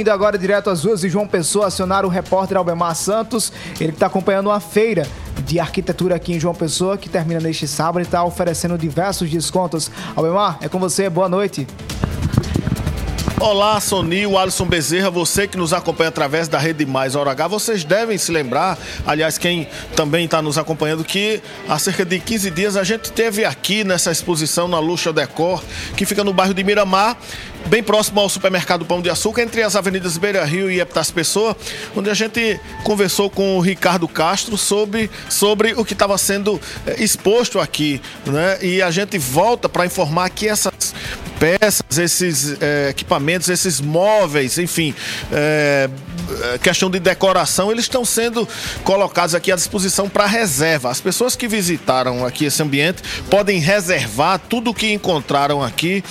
Indo agora direto às ruas de João Pessoa, acionar o repórter Albemar Santos, ele está acompanhando uma feira de arquitetura aqui em João Pessoa, que termina neste sábado e está oferecendo diversos descontos. Albemar, é com você, boa noite. Olá, Sonil, Alisson Bezerra, você que nos acompanha através da Rede Mais Hora H, vocês devem se lembrar, aliás, quem também está nos acompanhando, que há cerca de 15 dias a gente teve aqui nessa exposição na Luxa Decor, que fica no bairro de Miramar, bem próximo ao supermercado Pão de Açúcar, entre as avenidas Beira Rio e Epitácio Pessoa, onde a gente conversou com o Ricardo Castro sobre, sobre o que estava sendo eh, exposto aqui. Né? E a gente volta para informar que essas peças, esses é, equipamentos, esses móveis, enfim, é, questão de decoração, eles estão sendo colocados aqui à disposição para reserva. As pessoas que visitaram aqui esse ambiente podem reservar tudo o que encontraram aqui.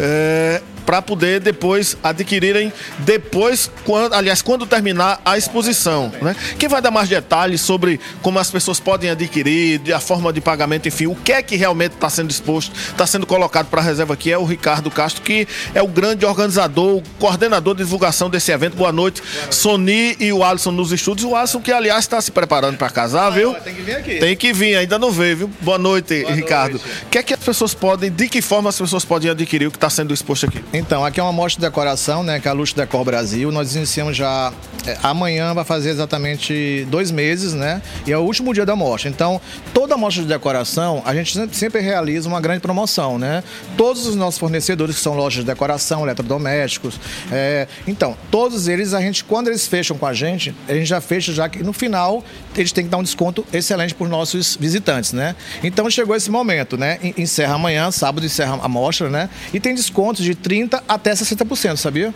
É, para poder depois adquirirem depois, quando, aliás, quando terminar a exposição. Né? Quem vai dar mais detalhes sobre como as pessoas podem adquirir, a forma de pagamento, enfim, o que é que realmente está sendo exposto, está sendo colocado para a reserva aqui é o Ricardo Castro, que é o grande organizador, o coordenador de divulgação desse evento. Boa noite, Sony e o Alisson nos estúdios. O Alisson que, aliás, está se preparando para casar, viu? Tem que vir aqui. Tem que vir, ainda não veio, viu? Boa noite, Boa Ricardo. O que é que as pessoas podem, de que forma as pessoas podem adquirir o que está sendo exposto aqui? Então, aqui é uma mostra de decoração, né, que é a Luxo Decor Brasil. Nós iniciamos já é, amanhã, vai fazer exatamente dois meses, né? E é o último dia da mostra. Então, toda mostra de decoração, a gente sempre, sempre realiza uma grande promoção, né? Todos os nossos fornecedores, que são lojas de decoração, eletrodomésticos, é, então, todos eles, a gente, quando eles fecham com a gente, a gente já fecha já que no final eles têm que dar um desconto excelente para os nossos visitantes, né? Então, chegou esse momento, né? Encerra amanhã, sábado encerra a mostra, né? E tem descontos de 30 a até 60%, sabia?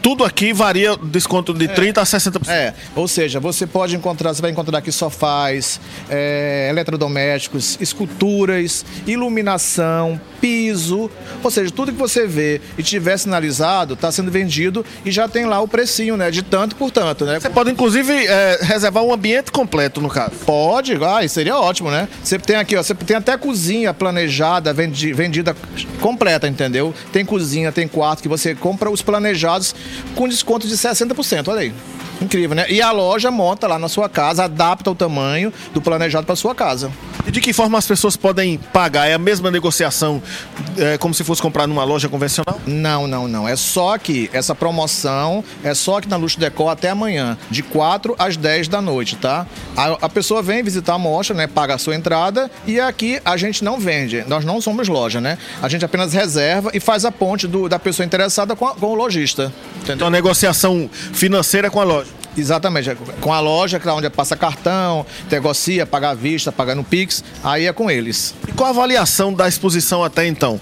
Tudo aqui varia desconto de é. 30% a 60%. É, ou seja, você pode encontrar, você vai encontrar aqui sofás, é, eletrodomésticos, esculturas, iluminação, piso, ou seja, tudo que você vê e tiver sinalizado está sendo vendido e já tem lá o precinho, né? De tanto por tanto, né? Você pode inclusive é, reservar um ambiente completo no caso. Pode, ah, seria ótimo, né? Você tem aqui, ó, você tem até cozinha planejada, vendi, vendida completa, entendeu? Tem cozinha, tem quarto que você compra os planejados com desconto de 60%, olha aí. Incrível, né? E a loja monta lá na sua casa, adapta o tamanho do planejado para sua casa. E de que forma as pessoas podem pagar? É a mesma negociação é, como se fosse comprar numa loja convencional? Não, não, não. É só que essa promoção é só aqui na Luxo Decor até amanhã, de 4 às 10 da noite, tá? A, a pessoa vem visitar a mostra, né? Paga a sua entrada e aqui a gente não vende. Nós não somos loja, né? A gente apenas reserva e faz a ponte do, da pessoa interessada com, a, com o lojista. Então a negociação financeira com a loja. Exatamente, é com a loja, que é onde passa cartão, negocia, paga à vista, paga no Pix, aí é com eles. E qual a avaliação da exposição até então?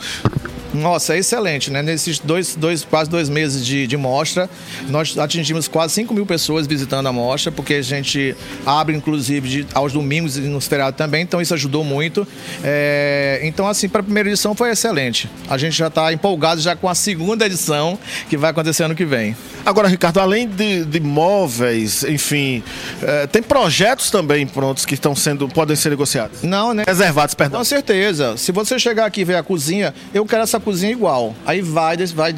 Nossa, é excelente, né? Nesses dois, dois, quase dois meses de, de mostra, nós atingimos quase 5 mil pessoas visitando a mostra, porque a gente abre, inclusive, de, aos domingos e nos feriados também, então isso ajudou muito. É, então, assim, para a primeira edição foi excelente. A gente já está empolgado já com a segunda edição, que vai acontecer ano que vem. Agora, Ricardo, além de, de móveis, enfim, é, tem projetos também prontos que estão sendo, podem ser negociados? Não, né? Reservados, perdão. Com certeza. Se você chegar aqui e ver a cozinha, eu quero essa cozinha igual. Aí vai, vai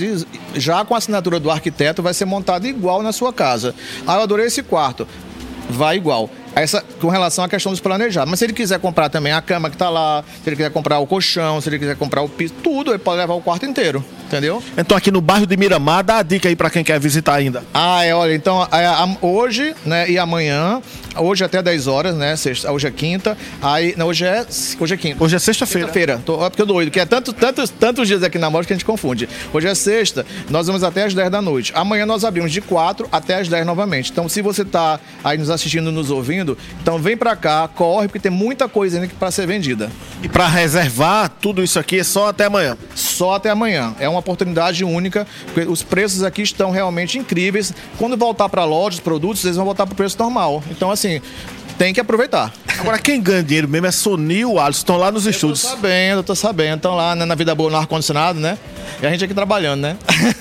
já com a assinatura do arquiteto, vai ser montado igual na sua casa. Ah, eu adorei esse quarto. Vai igual. Essa, com relação à questão dos planejados. Mas se ele quiser comprar também a cama que está lá, se ele quiser comprar o colchão, se ele quiser comprar o piso, tudo, ele pode levar o quarto inteiro. Entendeu? Então aqui no bairro de Miramar, dá a dica aí para quem quer visitar ainda. Ah, é, olha, então é, hoje, né, e amanhã, hoje até 10 horas, né, sexta, hoje é quinta, aí, não, hoje é, hoje é quinta. Hoje é sexta-feira. Sexta-feira, tô, porque eu doido, que é tanto, tantos, tantos dias aqui na mostra que a gente confunde. Hoje é sexta, nós vamos até as 10 da noite. Amanhã nós abrimos de 4 até as 10 novamente. Então se você tá aí nos assistindo, nos ouvindo, então vem para cá, corre, porque tem muita coisa ainda para ser vendida. E para reservar tudo isso aqui é só até amanhã? Só até amanhã. É uma oportunidade única, porque os preços aqui estão realmente incríveis. Quando voltar para a loja, os produtos, eles vão voltar para o preço normal. Então, assim, tem que aproveitar. Agora, quem ganha dinheiro mesmo é Sony e o Alisson, estão lá nos estúdios. Eu tô sabendo, eu tô sabendo. Estão lá né, na vida boa, no ar-condicionado, né? E a gente aqui trabalhando, né?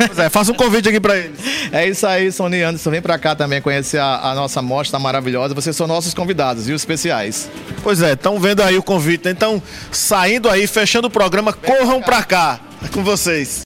Pois é, faça um convite aqui para eles. É isso aí, Sony Anderson. Vem para cá também conhecer a, a nossa mostra maravilhosa. Vocês são nossos convidados, viu? Especiais. Pois é, estão vendo aí o convite. Então, saindo aí, fechando o programa, corram para cá. É com vocês.